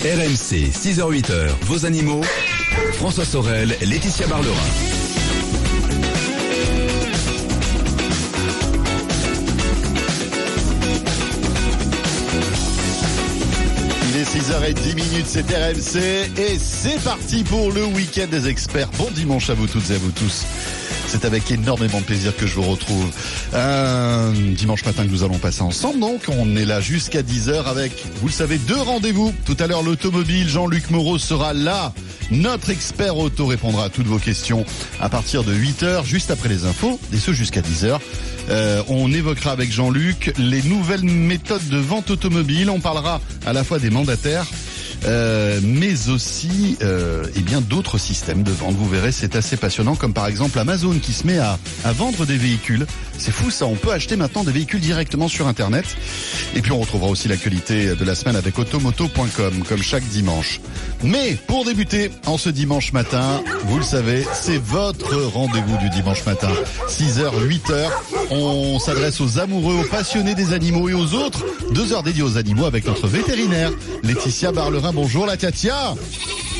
RMC, 6h-8h, vos animaux. François Sorel, Laetitia Barlerin. Il est 6h10 minutes, c'est RMC et c'est parti pour le week-end des experts. Bon dimanche à vous toutes et à vous tous. C'est avec énormément de plaisir que je vous retrouve. Un dimanche matin que nous allons passer ensemble. Donc, on est là jusqu'à 10h avec, vous le savez, deux rendez-vous. Tout à l'heure, l'automobile. Jean-Luc Moreau sera là. Notre expert auto répondra à toutes vos questions à partir de 8h, juste après les infos, et ce jusqu'à 10h. Euh, on évoquera avec Jean-Luc les nouvelles méthodes de vente automobile. On parlera à la fois des mandataires, euh, mais aussi euh, eh bien d'autres systèmes de vente. Vous verrez, c'est assez passionnant, comme par exemple Amazon qui se met à, à vendre des véhicules. C'est fou ça, on peut acheter maintenant des véhicules directement sur Internet. Et puis on retrouvera aussi l'actualité de la semaine avec automoto.com, comme chaque dimanche. Mais pour débuter, en ce dimanche matin, vous le savez, c'est votre rendez-vous du dimanche matin. 6h, 8h, on s'adresse aux amoureux, aux passionnés des animaux et aux autres. Deux heures dédiées aux animaux avec notre vétérinaire, Laetitia Barlerin. Bonjour la Tiatia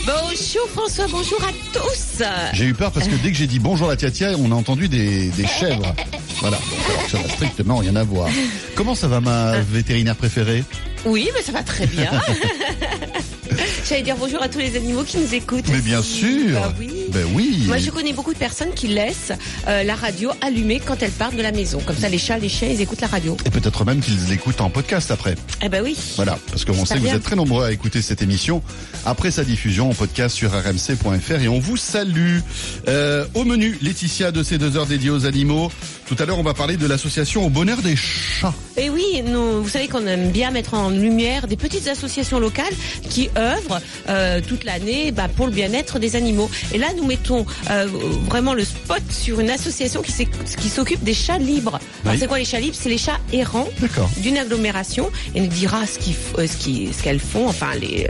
Bonjour François, bonjour à tous. J'ai eu peur parce que dès que j'ai dit bonjour la Tiatia, on a entendu des, des chèvres. Voilà, alors ça n'a strictement rien à voir. Comment ça va ma vétérinaire préférée? Oui, mais ça va très bien. J'allais dire bonjour à tous les animaux qui nous écoutent. Mais bien sûr Bah oui. Ben oui Moi, je connais beaucoup de personnes qui laissent euh, la radio allumée quand elles partent de la maison. Comme ça, les chats, les chiens, ils écoutent la radio. Et peut-être même qu'ils l'écoutent en podcast après. Eh ben oui. Voilà, parce qu'on sait que vous êtes très nombreux à écouter cette émission après sa diffusion en podcast sur rmc.fr et on vous salue. Euh, au menu, Laetitia de ces deux heures dédiées aux animaux. Tout à l'heure, on va parler de l'association au bonheur des chats. Et oui, nous, vous savez qu'on aime bien mettre en lumière des petites associations locales qui œuvrent euh, toute l'année bah, pour le bien-être des animaux. Et là, nous mettons euh, vraiment le spot sur une association qui, s'occupe des chats libres. Oui. c'est quoi les chats libres? C'est les chats errants d'une agglomération et nous dira ce qu'ils euh, ce qui- ce qu'elles font, enfin les,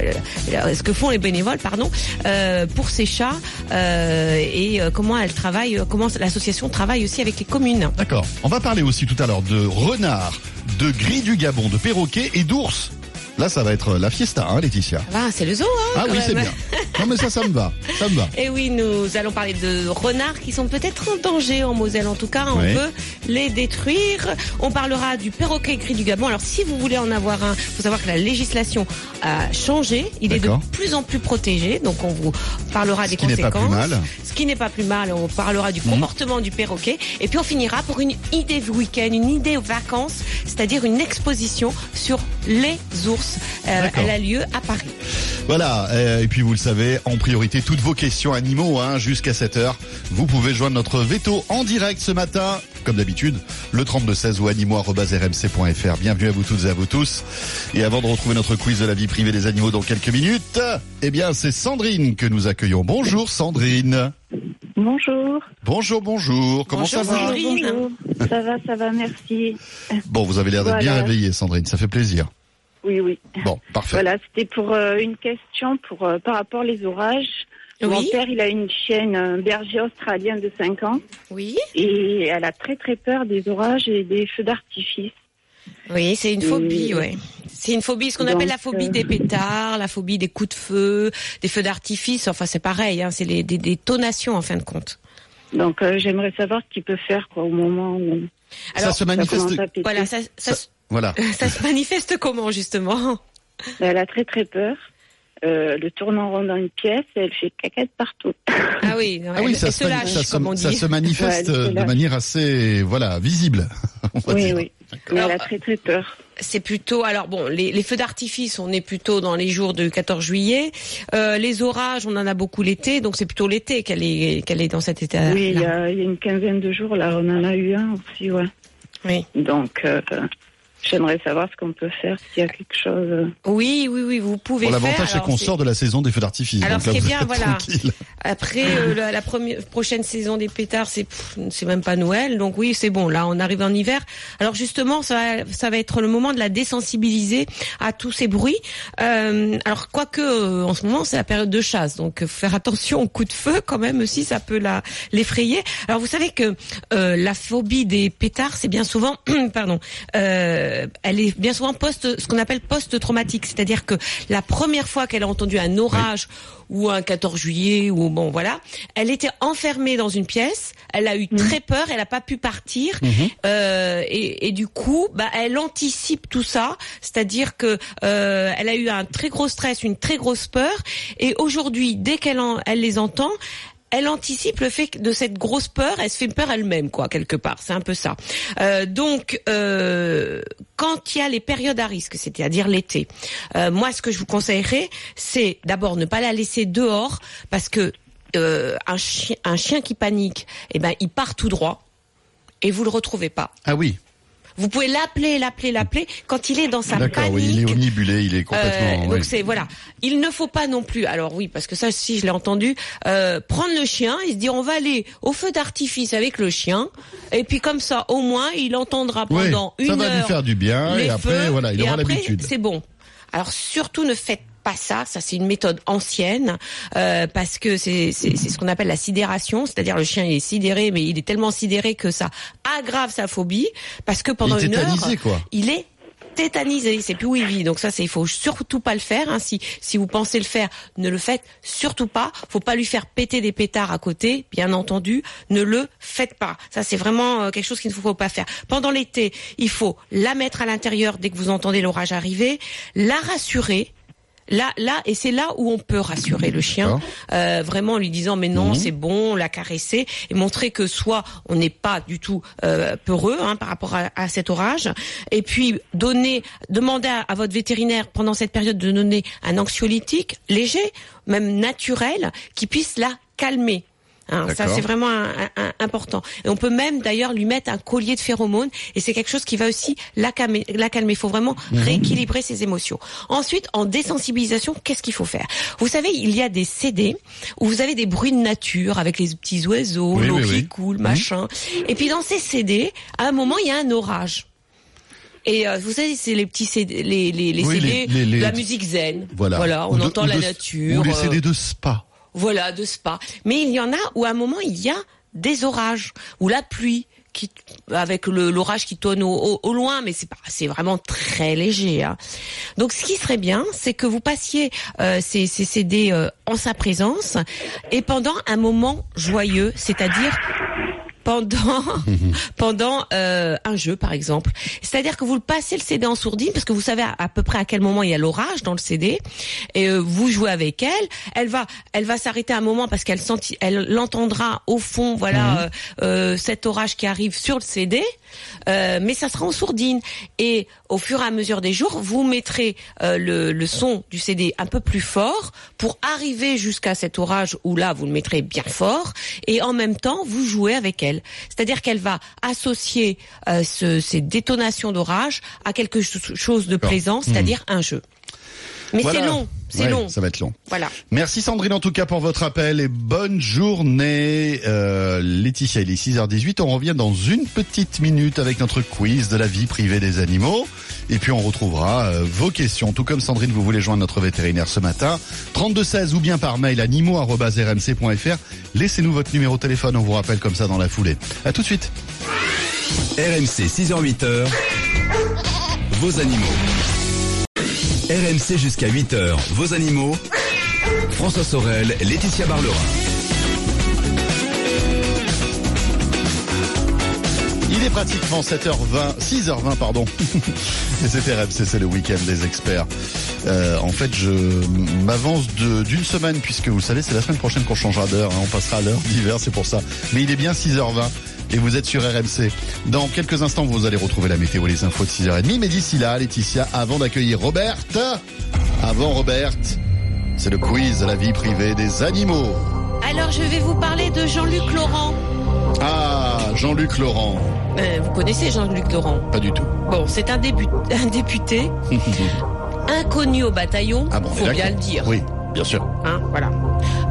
euh, ce que font les bénévoles, pardon, euh, pour ces chats euh, et comment elles travaillent, comment l'association travaille aussi avec les communes. D'accord. On va parler aussi tout à l'heure de renard, de gris du Gabon, de perroquet et d'ours. Là, ça va être la fiesta, hein, Laetitia. Ah, c'est le zoo, hein, Ah quand oui, c'est bien. Non, mais ça, ça me va. Ça me va. Et oui, nous allons parler de renards qui sont peut-être en danger en Moselle. En tout cas, on Oui. veut les détruire. On parlera du perroquet gris du Gabon. Alors, si vous voulez en avoir un, faut savoir que la législation a changé. Il est de plus en plus protégé. Donc, on vous parlera Ce des qui n'est pas conséquences. plus mal. Ce qui n'est pas plus mal. On parlera du Mhm. comportement du perroquet. Et puis, on finira pour une idée de week-end, une idée aux vacances, c'est-à-dire une exposition sur les ours. Euh, elle a lieu à Paris. Voilà, euh, et puis vous le savez, en priorité, toutes vos questions animaux, hein, jusqu'à 7h. Vous pouvez joindre notre veto en direct ce matin, comme d'habitude, le 3216 ou animaux.rmc.fr. Bienvenue à vous toutes et à vous tous. Et avant de retrouver notre quiz de la vie privée des animaux dans quelques minutes, eh bien, c'est Sandrine que nous accueillons. Bonjour Sandrine. Bonjour. Bonjour, bonjour. Comment Bonjour, ça va Sandrine. Bonjour. Ça va, ça va, merci. Bon, vous avez l'air d'être bien réveillée, Sandrine. Ça fait plaisir. Oui, oui. Bon, parfait. Voilà, c'était pour euh, une question pour euh, par rapport aux orages. Mon Oui. père, il a une chienne, un berger australien de 5 ans, Oui. et elle a très très peur des orages et des feux d'artifice. Oui, c'est une phobie, Euh, ouais. C'est une phobie, ce qu'on appelle la phobie des pétards, la phobie des coups de feu, des feux d'artifice. Enfin, c'est pareil, hein, c'est les, des détonations en fin de compte. Donc euh, j'aimerais savoir ce qu'il peut faire quoi au moment où Alors, ça se manifeste. Voilà, ça, ça, Ça- Voilà. ça se manifeste comment justement Elle a très très peur. Euh, le tourne en rond dans une pièce, et elle fait caquette partout. Ah oui, Ah oui, elle, ça, elle se, lâche, ça se- comme on ça dit. se manifeste Ouais, elle se de manière assez, voilà, visible. on va Oui, dire. oui. Mais elle a très très peur. C'est plutôt, alors bon, les, les feux d'artifice, on est plutôt dans les jours du 14 juillet. Euh, les orages, on en a beaucoup l'été, donc c'est plutôt l'été qu'elle est, qu'elle est dans cet état. Oui, il y, a, il y a une quinzaine de jours là, on en a eu un aussi, ouais. Oui. Donc, euh, j'aimerais savoir ce qu'on peut faire s'il y a quelque chose. euh. oui, oui, oui, vous pouvez Bon, faire. l'avantage, c'est Alors, qu'on sort de la saison des feux d'artifice. Alors, ce qui est bien, voilà. tranquille. Après euh, la, la première prochaine saison des pétards, c'est même pas Noël, donc oui c'est bon. Là on arrive en hiver. Alors justement ça va, ça va être le moment de la désensibiliser à tous ces bruits. Euh, alors quoique euh, en ce moment c'est la période de chasse, donc faire attention aux coups de feu quand même aussi ça peut la l'effrayer. Alors vous savez que euh, la phobie des pétards c'est bien souvent pardon euh, euh, elle est bien souvent post, ce qu'on appelle post-traumatique, c'est-à-dire que la première fois qu'elle a entendu un orage ou un 14 juillet ou bon voilà, elle était enfermée dans une pièce, elle a eu très peur, elle n'a pas pu partir. Euh, et, et du coup, bah, elle anticipe tout ça, c'est-à-dire que euh, elle a eu un très gros stress, une très grosse peur. Et aujourd'hui, dès qu'elle elle les entend, elle anticipe le fait de cette grosse peur, elle se fait peur elle-même, quoi, quelque part. C'est un peu ça. Euh, donc, euh, quand il y a les périodes à risque, c'est-à-dire l'été, euh, moi, ce que je vous conseillerais, c'est d'abord ne pas la laisser dehors, parce que un, chien, un chien qui panique, eh ben, il part tout droit et vous le retrouvez pas. Ah oui, Vous pouvez l'appeler, l'appeler, l'appeler. Quand il est dans sa d'accord, panique, oui, il est omnibulé, il est complètement... euh, donc c'est voilà. Il ne faut pas non plus. Alors oui, parce que ça, si je l'ai entendu, euh, prendre le chien et se dire on va aller au feu d'artifice avec le chien, et puis comme ça, au moins, il entendra pendant une ça heure. va lui faire du bien et après, voilà, il et aura l'habitude. C'est bon. Alors surtout ne faites pas ça, ça c'est une méthode ancienne euh, parce que c'est c'est c'est ce qu'on appelle la sidération, c'est-à-dire le chien il est sidéré mais il est tellement sidéré que ça aggrave sa phobie parce que pendant une heure quoi. il est tétanisé, il sait plus où il vit. Donc ça, c'est il faut surtout pas le faire. hein. Si si vous pensez le faire, ne le faites surtout pas. Faut pas lui faire péter des pétards à côté, bien entendu. Ne le faites pas. Ça, c'est vraiment euh, quelque chose qu'il ne faut pas faire. Pendant l'été, il faut la mettre à l'intérieur dès que vous entendez l'orage arriver, la rassurer. Là, là, et c'est là où on peut rassurer le chien, euh, vraiment en lui disant mais non, c'est bon, la caresser et montrer que soit on n'est pas du tout euh, peureux hein, par rapport à, à cet orage, et puis donner, demander à, à votre vétérinaire pendant cette période de donner un anxiolytique léger, même naturel, qui puisse la calmer. Hein, ça c'est vraiment un- un- un- important. Et on peut même d'ailleurs lui mettre un collier de phéromones et c'est quelque chose qui va aussi la calmer. La calmer. Il faut vraiment Mhm. rééquilibrer ses émotions. Ensuite, en désensibilisation, qu'est-ce qu'il faut faire? Vous savez, il y a des CD où vous avez des bruits de nature avec les petits oiseaux, Oui, l'eau oui, qui oui. coule, machin. Et puis dans ces CD, à un moment, il y a un orage. Et euh, vous savez, c'est les petits CD, les, les, les Oui, CD les- de la musique zen. Voilà. on Ou de- entend la de- nature. Ou les CD de spa. Voilà, de spa. Mais il y en a où à un moment il y a des orages, ou la pluie qui avec l'orage qui tonne au, loin, mais c'est c'est vraiment très léger. hein. Donc ce qui serait bien, c'est que vous passiez euh, ces, ces CD euh, en sa présence et pendant un moment joyeux, c'est-à-dire pendant pendant euh, un jeu par exemple. C'est-à-dire que vous passez le CD en sourdine parce que vous savez à, à peu près à quel moment il y a l'orage dans le CD et euh, vous jouez avec elle. Elle va elle va s'arrêter un moment parce qu'elle senti elle l'entendra au fond voilà euh, euh, cet orage qui arrive sur le CD. Mais ça sera en sourdine et au fur et à mesure des jours, vous mettrez le, le son du CD un peu plus fort pour arriver jusqu'à cet orage où là vous le mettrez bien fort et en même temps vous jouez avec elle. C'est-à-dire qu'elle va associer euh, ce- ces détonations d'orage à quelque cho- chose de plaisant, c'est-à-dire un jeu. Mais Voilà. c'est long, c'est Ouais, long. Ça va être long. Voilà. Merci Sandrine en tout cas pour votre appel et bonne journée. Euh, Laetitia, il est 6h18. On revient dans une petite minute avec notre quiz de la vie privée des animaux. Et puis on retrouvera euh, vos questions. Tout comme Sandrine, vous voulez joindre notre vétérinaire ce matin. 3216 ou bien par mail animaux.rmc.fr. Laissez-nous votre numéro de téléphone. On vous rappelle comme ça dans la foulée. À tout de suite. RMC 6h-8h, vos animaux. RMC jusqu'à 8h, vos animaux. François Sorel, Laetitia Barlerin. Il est pratiquement 7h20, 6h20 pardon. Et c'est RMC, c'est le week-end des experts. Euh, en fait, je m'avance de- d'une semaine puisque vous le savez, c'est la semaine prochaine qu'on changera d'heure. hein. on passera à l'heure d'hiver, c'est pour ça. Mais il est bien 6h20 et vous êtes sur RMC. Dans quelques instants, vous allez retrouver la météo et les infos de 6h30. Mais d'ici là, Laetitia, avant d'accueillir Robert, avant Robert, c'est le quiz de la vie privée des animaux. Alors je vais vous parler de Jean-Luc Laurent. Ah, Jean-Luc Laurent. Euh, vous connaissez Jean-Luc Laurent? Pas du tout. Bon, c'est un, député inconnu au bataillon, Ah bon, faut bien le dire. Oui, bien sûr. Hein, voilà.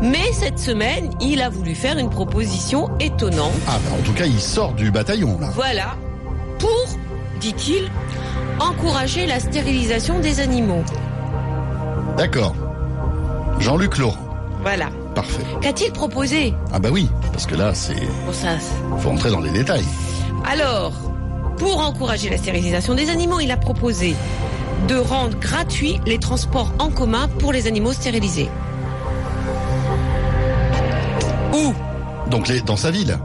Mais cette semaine, il a voulu faire une proposition étonnante. Ah, bah, en tout cas, il sort du bataillon, là. Voilà, pour, dit-il, encourager la stérilisation des animaux. D'accord. Jean-Luc Laurent. Voilà. Parfait. Qu'a-t-il proposé? Ah bah oui, parce que là, c'est Bon, ça, faut entrer dans les détails. Alors, Pour encourager la stérilisation des animaux, il a proposé de rendre gratuits les transports en commun pour les animaux stérilisés. Où? Donc les, dans sa ville?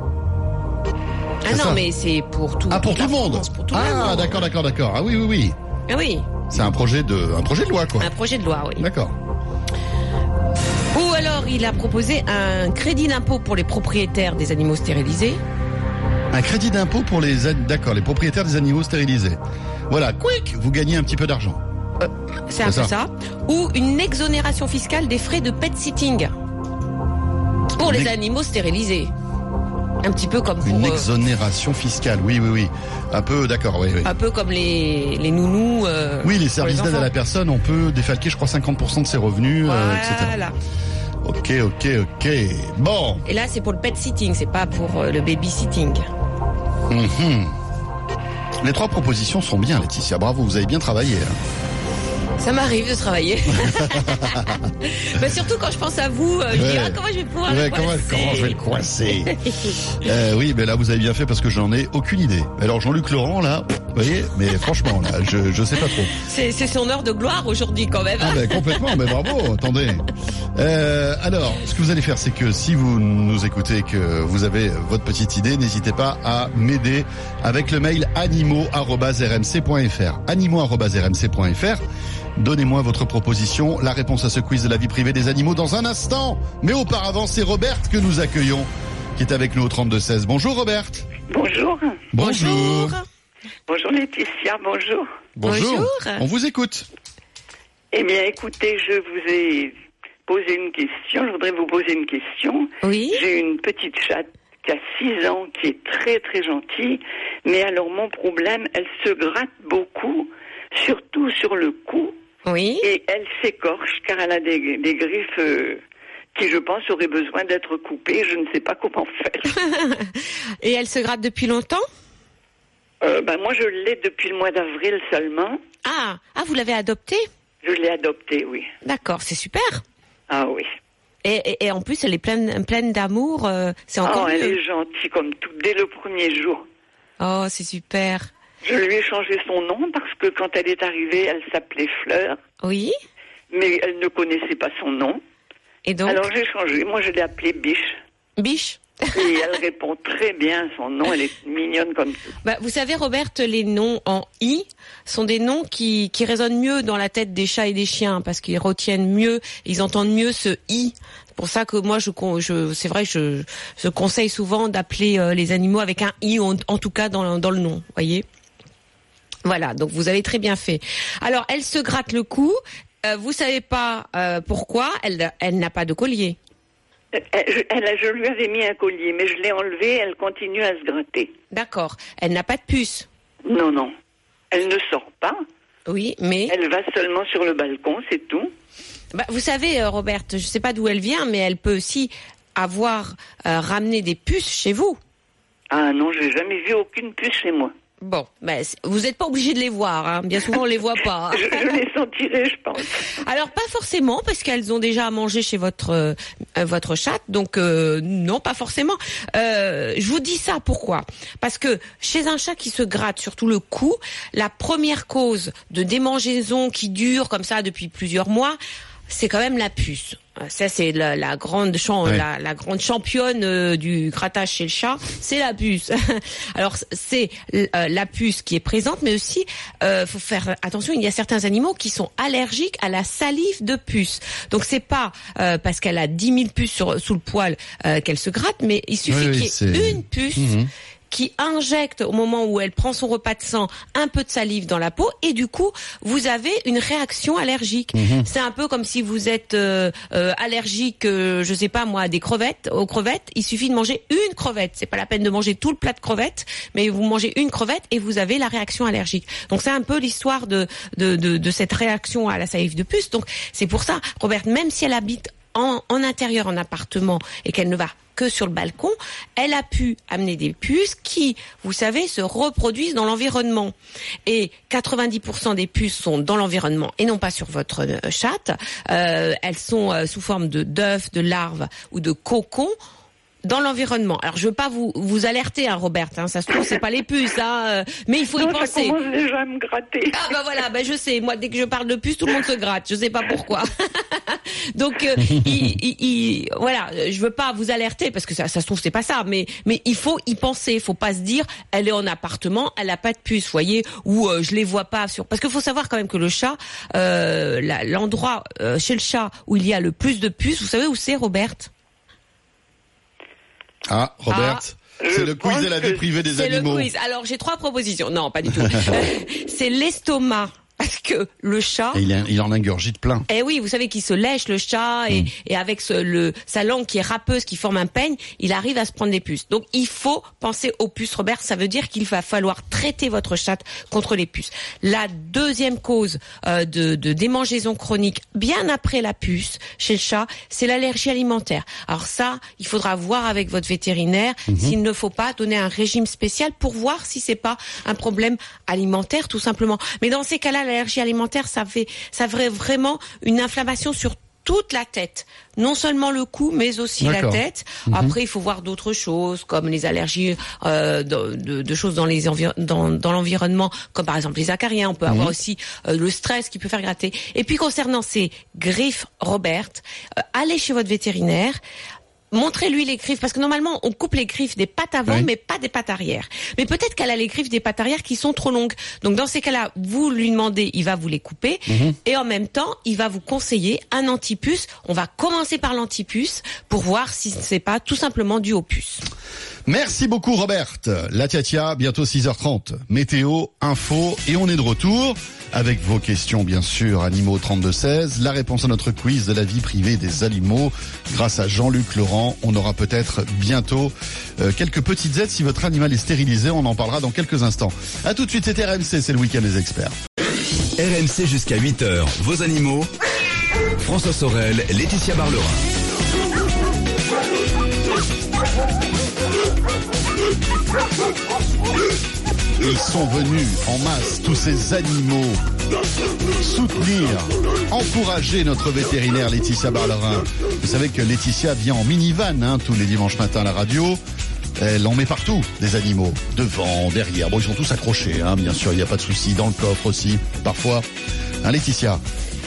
Ah non, mais c'est pour tout. Ah pour tout le la monde. France, pour tout le Ah monde. d'accord d'accord d'accord. Ah oui oui oui. Ah oui, C'est un projet de un projet de loi quoi. un projet de loi, oui. D'accord. Ou alors, il a proposé un crédit d'impôt pour les propriétaires des animaux stérilisés. Un crédit d'impôt pour les d'accord les propriétaires des animaux stérilisés. Voilà, quick, vous gagnez un petit peu d'argent. C'est un peu ça. ça. Ou une exonération fiscale des frais de pet sitting pour les animaux stérilisés. Un petit peu comme pour, Une euh, exonération fiscale. Oui oui oui. Un peu d'accord. Oui oui. un peu comme les, les nounous. euh, Oui, les services d'aide à la personne, on peut défalquer, je crois, 50% de ses revenus, euh, etc. Voilà. Ok, ok, ok. Bon. Et là, c'est pour le pet sitting, c'est pas pour le baby sitting. Mhm. Les trois propositions sont bien, Laetitia. Bravo, vous avez bien travaillé. hein. Ça m'arrive de travailler. Mais surtout quand je pense à vous, euh, je dis ah, comment je vais pouvoir Ouais, le comment, comment je vais le coincer Euh, Oui, mais là, vous avez bien fait parce que j'en ai aucune idée. Alors, Jean-Luc Laurent, là, vous voyez, mais franchement, là, je, je sais pas trop. C'est c'est son heure de gloire aujourd'hui quand même. Ah ben complètement, mais bravo, attendez. Euh, alors, ce que vous allez faire, c'est que si vous nous écoutez et que vous avez votre petite idée, n'hésitez pas à m'aider avec le mail animaux.rmc.fr. Animaux.rmc.fr. Donnez-moi votre proposition, la réponse à ce quiz de la vie privée des animaux dans un instant. Mais auparavant, c'est Robert que nous accueillons, qui est avec nous au 32-16. Bonjour Robert. Bonjour. Bonjour. Bonjour Laetitia, bonjour. Bonjour. On vous écoute. Eh bien, écoutez, je vous ai posé une question. Je voudrais vous poser une question. Oui. J'ai une petite chatte qui a 6 ans, qui est très très gentille. Mais alors, mon problème, elle se gratte beaucoup, surtout sur le cou. Oui. Et elle s'écorche car elle a des, des griffes euh, qui, je pense, auraient besoin d'être coupées. Je ne sais pas comment faire. Et elle se gratte depuis longtemps? Euh, ben, moi, je l'ai depuis le mois d'avril seulement. Ah, ah, vous l'avez adoptée? Je l'ai adoptée, oui. D'accord, c'est super. Ah oui. Et, et, et en plus, elle est pleine, pleine d'amour. euh, c'est encore oh, elle mieux. est gentille comme tout, dès le premier jour. Oh, c'est super. Je lui ai changé son nom parce que quand elle est arrivée, elle s'appelait Fleur, Oui. mais elle ne connaissait pas son nom. Et donc, Alors j'ai changé. Moi, je l'ai appelée Biche. biche. Et elle répond très bien à son nom. Elle est mignonne comme tout. Bah, vous savez, Robert, les noms en i sont des noms qui, qui résonnent mieux dans la tête des chats et des chiens parce qu'ils retiennent mieux, ils entendent mieux ce i. C'est pour ça que moi, je, c'est vrai, je, je conseille souvent d'appeler euh, les animaux avec un i, en, en tout cas dans, le- dans le nom. Voyez. Voilà. Donc vous avez très bien fait. Alors, elle se gratte le cou. Euh, vous savez pas euh, pourquoi Elle, elle n'a pas de collier. Elle, elle- je lui avais mis un collier, mais je l'ai enlevé. Elle continue à se gratter. D'accord. Elle n'a pas de puce. Non, non. Elle ne sort pas. Oui, mais Elle va seulement sur le balcon, c'est tout. Bah, vous savez, euh, Robert, je sais pas d'où elle vient, mais elle peut aussi avoir euh, ramené des puces chez vous. Ah non, j'ai jamais vu aucune puce chez moi. Bon, c- vous n'êtes pas obligé de les voir. Hein. Bien souvent, on les voit pas. Je, je les sentirai, je pense. Alors pas forcément, parce qu'elles ont déjà à manger chez votre euh, votre chatte, donc euh, non, pas forcément. Euh, je vous dis ça pourquoi? Parce que chez un chat qui se gratte surtout le cou, la première cause de démangeaison qui dure comme ça depuis plusieurs mois, c'est quand même la puce. Euh, Ça c'est la, la grande champ, Ouais. la, la grande championne euh, du grattage chez le chat, c'est la puce. Alors c'est euh, la puce qui est présente, mais aussi euh, faut faire attention. Il y a certains animaux qui sont allergiques à la salive de puce. Donc c'est pas euh, parce qu'elle a 10 000 puces sur, sous le poil euh, qu'elle se gratte, mais il suffit Oui, qu'il y ait une puce Mhm. Qui injecte au moment où elle prend son repas de sang un peu de salive dans la peau et du coup vous avez une réaction allergique. Mhm. C'est un peu comme si vous êtes euh, euh, allergique, euh, je sais pas moi, à des crevettes, aux crevettes. Il suffit de manger une crevette. C'est pas la peine de manger tout le plat de crevettes, mais vous mangez une crevette et vous avez la réaction allergique. Donc c'est un peu l'histoire de, de, de, de cette réaction à la salive de puce. Donc c'est pour ça, Robert, même si elle habite en, intérieur, en appartement, et qu'elle ne va que sur le balcon, elle a pu amener des puces qui, vous savez, se reproduisent dans l'environnement. Et 90% des puces sont dans l'environnement et non pas sur votre euh, chatte. Euh, elles sont euh, sous forme de d'œufs, de larves ou de cocons dans l'environnement. Alors je veux pas vous vous alerter, hein, Robert. Hein, ça se trouve c'est pas les puces, hein, euh, mais il faut y Non, ça penser. commence déjà à me gratter. Ah bah voilà, bah je sais. Moi, dès que je parle de puces, tout le monde se gratte. Je sais pas pourquoi. Donc, euh, il, il- il- voilà, je veux pas vous alerter parce que ça, ça se trouve c'est pas ça, mais mais il faut y penser. Il faut pas se dire, elle est en appartement, elle a pas de puce, voyez, ou euh, je les vois pas sur. Parce qu'il faut savoir quand même que le chat, euh, l'endroit euh, chez le chat où il y a le plus de puces, vous savez où c'est, Robert? Ah, Robert, Ah, c'est le quiz de la vie privée des C'est le animaux. quiz. Alors j'ai trois propositions. Non, pas du tout. C'est l'estomac. Parce que le chat, Et il, en- il en ingurgite plein. Eh oui, vous savez qu'il se lèche le chat Mm. et, et avec ce- le, sa langue qui est râpeuse, qui forme un peigne, il arrive à se prendre des puces. Donc il faut penser aux puces, Robert. Ça veut dire qu'il va falloir traiter votre chat contre les puces. La deuxième cause euh, de, de démangeaison chronique, bien après la puce chez le chat, c'est l'allergie alimentaire. Alors ça, il faudra voir avec votre vétérinaire Mhm. s'il ne faut pas donner un régime spécial pour voir si c'est pas un problème alimentaire tout simplement. Mais dans ces cas-là, l'allergie alimentaire, ça fait, ça vraiment une inflammation sur toute la tête, non seulement le cou, mais aussi la tête. Après, il faut voir d'autres choses, comme les allergies euh, de, de- de choses dans les dans, dans l'environnement, comme par exemple les acariens. On peut avoir aussi euh, le stress qui peut faire gratter. Et puis concernant ces griffes, Robert, euh, allez chez votre vétérinaire. Montrez-lui les griffes, parce que normalement on coupe les griffes des pattes avant, Oui. mais pas des pattes arrière. Mais peut-être qu'elle a les griffes des pattes arrière qui sont trop longues. Donc dans ces cas-là, vous lui demandez, il va vous les couper, et en même temps, il va vous conseiller un antipuce. On va commencer par l'antipuce pour voir si c'est pas tout simplement dû aux puces. Merci beaucoup Robert. La Tiatia, bientôt 6h30. Météo, info et on est de retour avec vos questions bien sûr, animaux 3216, la réponse à notre quiz de la vie privée des animaux. Grâce à Jean-Luc Laurent, on aura peut-être bientôt euh, quelques petites aides si votre animal est stérilisé, on en parlera dans quelques instants. À tout de suite, c'était RMC, c'est le week-end des experts. RMC jusqu'à 8h, vos animaux. François Sorel, Laetitia Barlerin. Ils sont venus en masse, tous ces animaux, soutenir, encourager notre vétérinaire Laetitia Barlerin. Vous savez que Laetitia vient en minivan hein, tous les dimanches matins à la radio. Elle en met partout, des animaux. Devant, derrière. Bon, ils sont tous accrochés, hein, bien sûr, il n'y a pas de souci. Dans le coffre aussi, parfois. Hein, Laetitia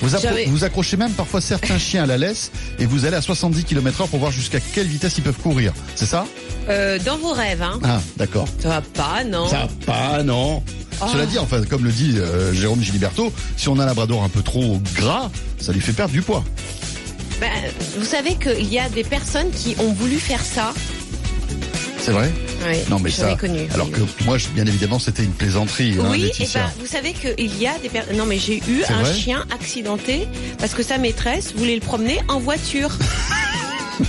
vous, vous accrochez même parfois certains chiens à la laisse et vous allez à 70 km heure pour voir jusqu'à quelle vitesse ils peuvent courir. C'est ça? Euh, dans vos rêves, hein Ah, d'accord. Ça va pas, non Ça va pas, non. Oh. Cela dit, enfin, comme le dit euh, Jérôme Giliberto, si on a un labrador un peu trop gras, ça lui fait perdre du poids. Ben, Vous savez qu'il y a des personnes qui ont voulu faire ça. C'est vrai Oui, Non, mais ça. connu. Alors oui. que moi, je- bien évidemment, c'était une plaisanterie, hein, Oui, et Laetitia. ben, vous savez qu'il y a des personnes. Non, mais j'ai eu un chien accidenté parce que sa maîtresse voulait le promener en voiture.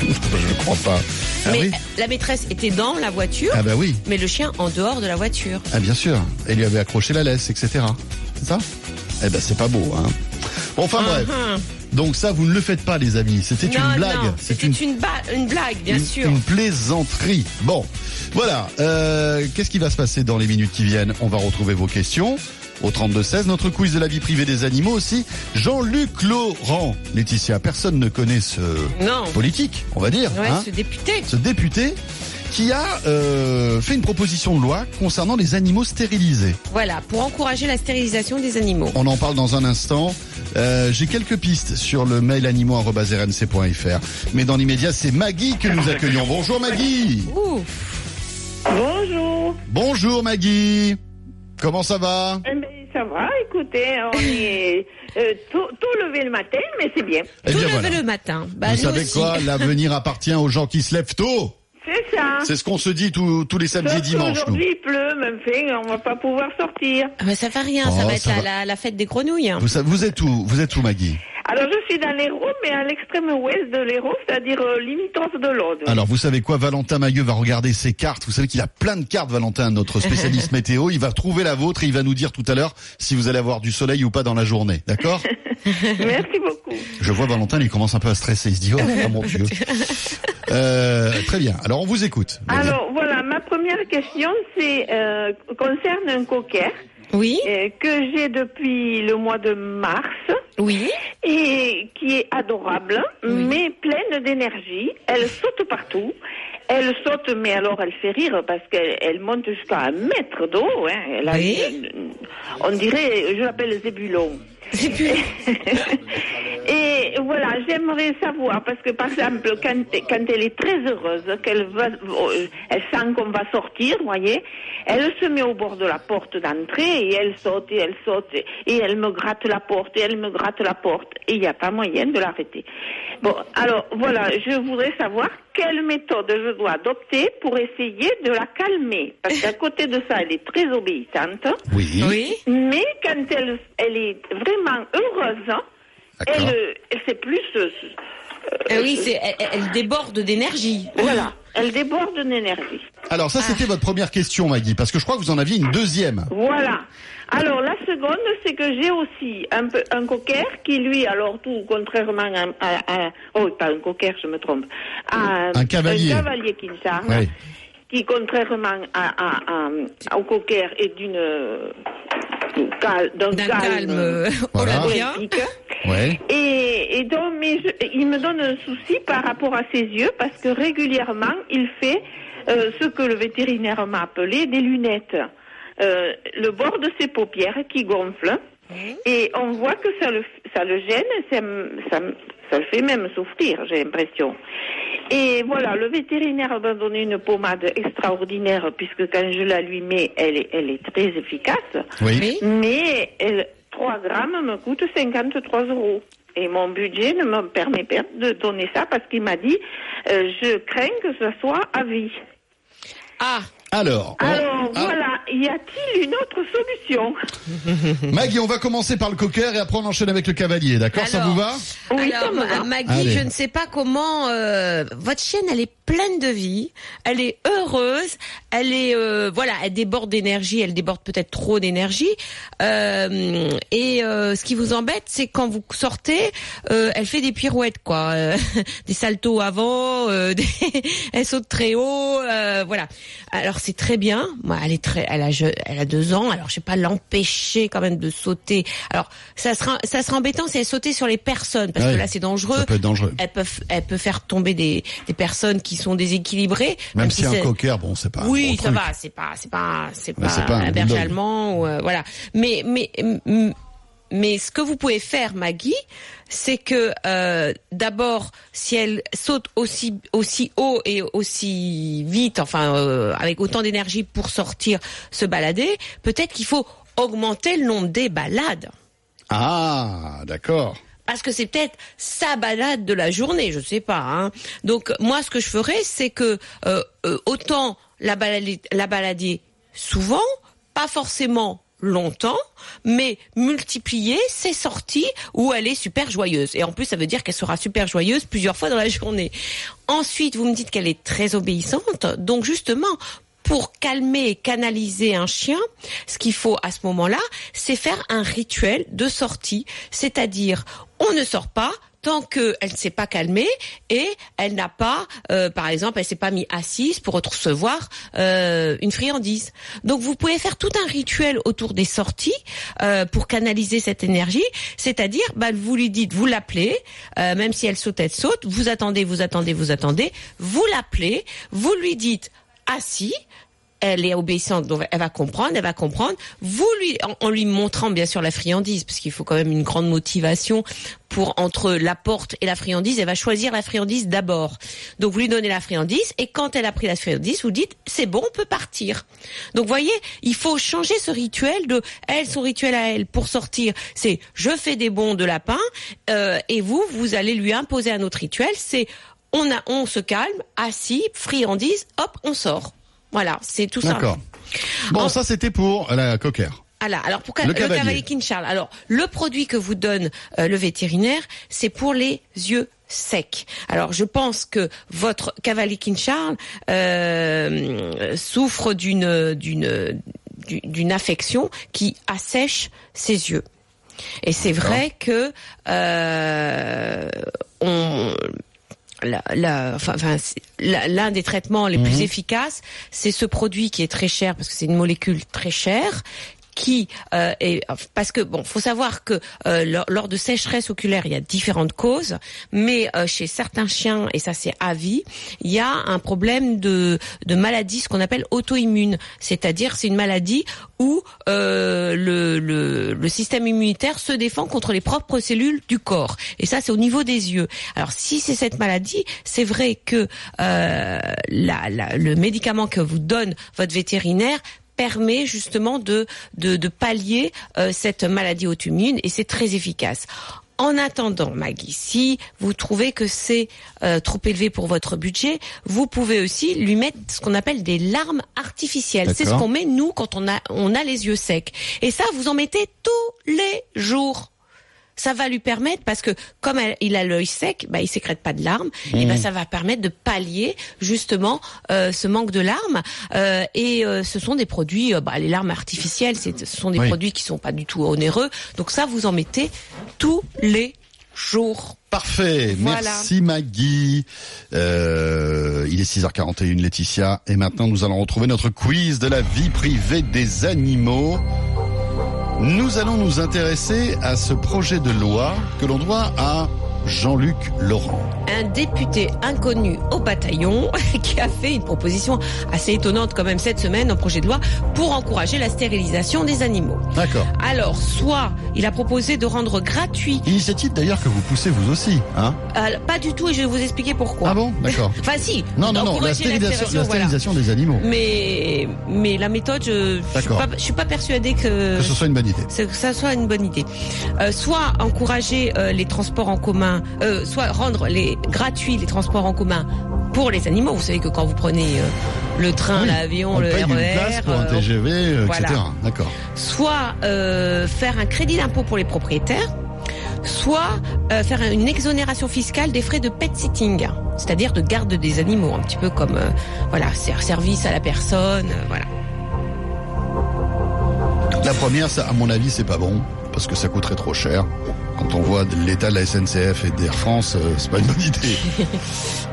Je ne crois pas. Ah mais oui la maîtresse était dans la voiture, Ah bah oui, mais le chien en dehors de la voiture. ah bien sûr. Elle lui avait accroché la laisse, etc. C'est ça? Eh ben, c'est pas beau, hein. Bon, enfin bref. Uhum. Donc ça, vous ne le faites pas, les amis. C'était une blague. c'était une... blague, bien une, sûr. une plaisanterie. Bon, voilà. Euh, Qu'est-ce qui va se passer dans les minutes qui viennent? On va retrouver vos questions au 32-16. Notre quiz de la vie privée des animaux aussi. Jean-Luc Laurent. Laetitia, personne ne connaît ce Non. politique, on va dire. Ouais, hein, ce député. ce député qui a euh, fait une proposition de loi concernant les animaux stérilisés. Voilà, pour encourager la stérilisation des animaux. On en parle dans un instant. Euh, J'ai quelques pistes sur le mail animaux.rmc.fr. Mais dans l'immédiat, c'est Maggie que nous accueillons. Bonjour Maggie Ouh. Bonjour. Bonjour Maggie. Comment ça va Eh ben, ça va, écoutez, on est euh, tôt, tôt levé le matin, mais c'est bien. Eh Tout bien levé voilà. le matin. Bah, Vous savez aussi. quoi L'avenir appartient aux gens qui se lèvent tôt. C'est ça. C'est ce qu'on se dit tous- tous les samedis et dimanches. nous. qu'aujourd'hui, il pleut, même fait, on va pas pouvoir sortir. Ah, mais ça fait rien, Oh, ça va être ça la, va. la- la fête des grenouilles. hein. Vous êtes où Vous êtes où Maggie? Alors, je suis dans l'Hérault, mais à l'extrême ouest de l'Hérault, c'est-à-dire euh, limitance de l'Aude. Alors vous savez quoi Valentin Mailleux va regarder ses cartes. Vous savez qu'il a plein de cartes, Valentin, notre spécialiste météo. Il va trouver la vôtre et il va nous dire tout à l'heure si vous allez avoir du soleil ou pas dans la journée. D'accord Merci beaucoup. Je vois Valentin, il commence un peu à stresser. Il se dit oh, oh, mon Dieu. Euh, très bien. Alors on vous écoute. Alors, voilà, ma première question, c'est euh, concerne un cocker Oui. euh, que j'ai depuis le mois de mars. Oui. et qui est adorable, mais pleine d'énergie. Elle saute partout. Elle saute, mais alors elle fait rire parce qu'elle elle monte jusqu'à un mètre d'eau. Hein. Elle a Oui. une- on dirait, je l'appelle Zébulon. C'est plus. Et voilà, j'aimerais savoir, parce que par exemple, quand, quand elle est très heureuse, qu'elle va, euh, elle sent qu'on va sortir, voyez, elle se met au bord de la porte d'entrée et elle saute et elle saute et elle me gratte la porte et elle me gratte la porte et il n'y a pas moyen de l'arrêter. Bon, alors voilà, je voudrais savoir quelle méthode je dois adopter pour essayer de la calmer, parce qu'à côté de ça, elle est très obéissante. Oui. Oui. Mais quand elle, elle est vraiment heureuse, hein, D'accord. elle, euh, elle sait plus. euh, Euh, oui, c'est, elle, elle déborde d'énergie. Voilà, elle déborde d'énergie. Alors ça, c'était votre première question, Maggie, parce que je crois que vous en aviez une deuxième. Voilà. Alors la seconde, c'est que j'ai aussi un, peu, un cocker qui, lui, alors tout contrairement à, à- à- oh pas un cocker, je me trompe, à Un cavalier. un cavalier qui Oui. contrairement à, à- à- au cocker est d'une cal- d'un D'un calme euh, Voilà. olympien. olympique. Ouais. Et, et donc, mais je- il me donne un souci par rapport à ses yeux parce que régulièrement, il fait euh, ce que le vétérinaire m'a appelé des lunettes. Euh, le bord de ses paupières qui gonfle. Et on voit que ça le, ça le gêne, ça, ça, le fait même souffrir, j'ai l'impression. Et voilà, le vétérinaire m'a donné une pommade extraordinaire puisque quand je la lui mets, elle est, elle est très efficace. Oui. Mais elle, 3 grammes me coûte 53 euros. Et mon budget ne me permet pas de donner ça parce qu'il m'a dit euh, je crains que ce soit à vie. Ah, Alors, ah, voilà, y a-t-il une autre solution Maggie, on va commencer par le cocker et après on enchaîne avec le cavalier, d'accord? Ça vous va? Oui, ça Alors, me va. Ma- Maggie, Allez. je ne sais pas comment euh, votre chienne, elle est pleine de vie, elle est heureuse, elle est euh, voilà, elle déborde d'énergie, elle déborde peut-être trop d'énergie. Euh, et euh, ce qui vous embête, c'est quand vous sortez, euh, elle fait des pirouettes quoi, euh, des saltos avant, euh, des- elle saute très haut, euh, voilà. Alors c'est très bien. Moi, elle est très, elle a, elle a deux ans. Alors je vais pas l'empêcher quand même de sauter. Alors ça sera, ça sera embêtant si elle sautait sur les personnes parce Ouais. que là c'est dangereux. Ça peut être dangereux. Elle peut, elle peut faire tomber des, des personnes qui sont déséquilibrées. Même si un cocker, bon, c'est pas un oui, ça truc. va, c'est pas, c'est pas, c'est Mais pas, un berger allemand, ou, euh, voilà. Mais, mais, mm, mais ce que vous pouvez faire, Maggie, c'est que euh, d'abord, si elle saute aussi aussi haut et aussi vite, enfin euh, avec autant d'énergie pour sortir se balader, peut-être qu'il faut augmenter le nombre des balades. Ah, d'accord. Parce que c'est peut-être sa balade de la journée, je sais pas. Hein. Donc moi, ce que je ferais, c'est que euh, euh, autant la balader, la balader souvent, pas forcément longtemps, mais multiplier ses sorties où elle est super joyeuse. Et en plus, ça veut dire qu'elle sera super joyeuse plusieurs fois dans la journée. Ensuite, vous me dites qu'elle est très obéissante. Donc justement, pour calmer et canaliser un chien, ce qu'il faut à ce moment-là, c'est faire un rituel de sortie. C'est-à-dire, on ne sort pas tant qu'elle ne s'est pas calmée et elle n'a pas, euh, par exemple, elle s'est pas mis assise pour recevoir euh, une friandise. Donc vous pouvez faire tout un rituel autour des sorties euh, pour canaliser cette énergie. C'est-à-dire, bah, vous lui dites, vous l'appelez, même si elle saute, elle saute. Vous attendez, vous attendez, vous attendez. Vous l'appelez, vous lui dites assis. Elle est obéissante, donc elle va comprendre, elle va comprendre. Vous lui, en, lui montrant bien sûr la friandise, parce qu'il faut quand même une grande motivation pour entre la porte et la friandise. Elle va choisir la friandise d'abord. Donc vous lui donnez la friandise et quand elle a pris la friandise, vous dites c'est bon, on peut partir. Donc voyez, il faut changer ce rituel de elle, son rituel à elle pour sortir, c'est je fais des bons de lapin euh, et vous, vous allez lui imposer un autre rituel, c'est on a, on se calme, assis, friandise, hop, on sort. Voilà, c'est tout ça. D'accord. Bon, En- ça c'était pour la cocker. Alors, alors pour Le le cavalier. cavalier, King Charles. Alors, le produit que vous donne euh, le vétérinaire, c'est pour les yeux secs. Alors, je pense que votre cavalier King Charles euh, souffre d'une d'une du- d'une affection qui assèche ses yeux. Et c'est vrai que euh, on la- enfin, la- l'un des traitements les plus efficaces, c'est ce produit qui est très cher parce que c'est une molécule très chère qui euh, est parce que bon, faut savoir que euh, lors, de sécheresse oculaire, il y a différentes causes, mais euh, chez certains chiens et ça c'est à vie, il y a un problème de de maladie, ce qu'on appelle auto-immune, c'est-à-dire c'est une maladie où euh, le, le le système immunitaire se défend contre les propres cellules du corps, et ça c'est au niveau des yeux. Alors si c'est cette maladie, c'est vrai que euh, la, la- le médicament que vous donne votre vétérinaire permet justement de de, de pallier euh, cette maladie auto-immune et c'est très efficace. En attendant, Maggie, si vous trouvez que c'est euh, trop élevé pour votre budget, vous pouvez aussi lui mettre ce qu'on appelle des larmes artificielles. C'est ce qu'on met nous quand on a on a les yeux secs. Et ça, vous en mettez tous les jours ça va lui permettre parce que comme elle- il a l'œil sec, bah, il sécrète pas de larmes, et Mmh. ben ça va permettre de pallier justement euh, ce manque de larmes. Euh, et euh, ce sont des produits, bah, les larmes artificielles, ce sont des Oui. produits qui sont pas du tout onéreux. Donc ça, vous en mettez tous les jours. Parfait, Voilà. merci Maggie. Euh, il est 6h41 Laetitia et maintenant nous allons retrouver notre quiz de la vie privée des animaux. Nous allons nous intéresser à ce projet de loi que l'on doit à Jean-Luc Laurent. Un député inconnu au bataillon qui a fait une proposition assez étonnante quand même cette semaine, un projet de loi pour encourager la stérilisation des animaux. D'accord. Alors, soit il a proposé de rendre gratuit Initiative d'ailleurs que vous poussez vous aussi, hein Euh, pas du tout, et je vais vous expliquer pourquoi. Ah bon? D'accord. Enfin, si. Non, non, non, la stérilisation, la voilà. stérilisation des animaux. Mais, mais la méthode, je, je suis pas, je suis pas persuadée que, Que ce soit une bonne idée. que ça soit une bonne idée. Euh, soit encourager euh, les transports en commun, euh, soit rendre les gratuits les transports en commun pour les animaux. Vous savez que quand vous prenez euh, le train, Oui, l'avion, on le paye RER, une place pour un euh, TGV, euh, voilà. etc. D'accord. soit faire un crédit d'impôt pour les propriétaires, soit faire une exonération fiscale des frais de pet sitting, c'est-à-dire de garde des animaux, un petit peu comme voilà, ser- service à la personne, voilà. La première, ça, à mon avis, c'est pas bon parce que ça coûterait trop cher. Quand on voit l'état de la SNCF et d'Air France, euh, c'est pas une bonne idée.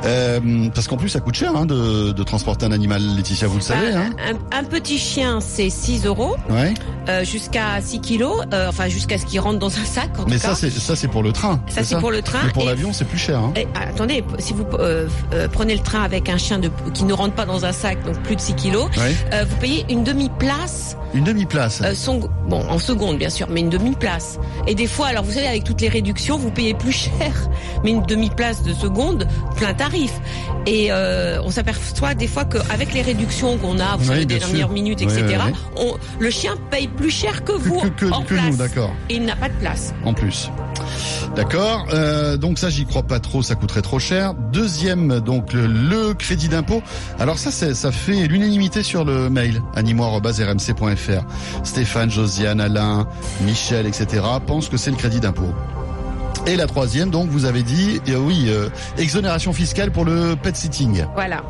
Euh, parce qu'en plus, ça coûte cher hein, de, de transporter un animal, Laetitia, vous le savez. Hein un, un petit chien, c'est 6 euros, ouais. euh, jusqu'à 6 kilos, euh, enfin jusqu'à ce qu'il rentre dans un sac en Mais tout ça, cas. c'est ça, c'est pour le train. Ça, c'est pour le train. Mais pour l'avion, c'est plus cher. Hein. Et, ah, attendez, si vous prenez le train avec un chien de, qui ne rentre pas dans un sac, donc plus de 6 kilos, Ouais. vous payez une demi-place Une demi-place. Son- bon, en seconde bien sûr, mais une demi-place. Et des fois, alors vous savez, avec toutes les réductions, vous payez plus cher, mais une demi-place de seconde, plein tarif. Et euh, on s'aperçoit des fois qu'avec les réductions qu'on a, vous Oui, savez, des dernières minutes, Oui, etc., oui, oui. On, le chien paye plus cher que vous que, que, en que place. nous, d'accord. Et il n'a pas de place. En plus. D'accord. Euh, donc ça, j'y crois pas trop. Ça coûterait trop cher. Deuxième, donc le, le crédit d'impôt. Alors ça, ça fait l'unanimité sur le mail animo@rmc.fr. Stéphane, Josiane, Alain, Michel, etc. pensent que c'est le crédit d'impôt. Et la troisième, donc vous avez dit, euh, oui, euh, exonération fiscale pour le pet sitting. Voilà.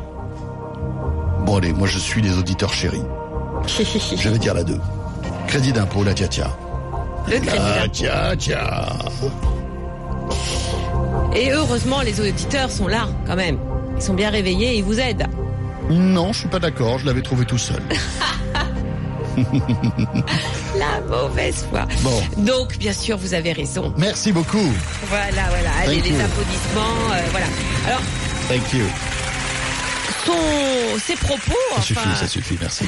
Bon allez, moi je suis les auditeurs chéris. Je vais dire la deux. Crédit d'impôt, la tia tia. Le crédit tia. Et heureusement, les auditeurs sont là quand même. Ils sont bien réveillés et ils vous aident. Non, je suis pas d'accord. Je l'avais trouvé tout seul. La mauvaise foi. Bon. Donc, bien sûr, vous avez raison. Merci beaucoup. Voilà, voilà. Allez, Thank les you. applaudissements, euh, voilà. Alors, Thank you. son, ses propos, Ça enfin, suffit, ça suffit, merci.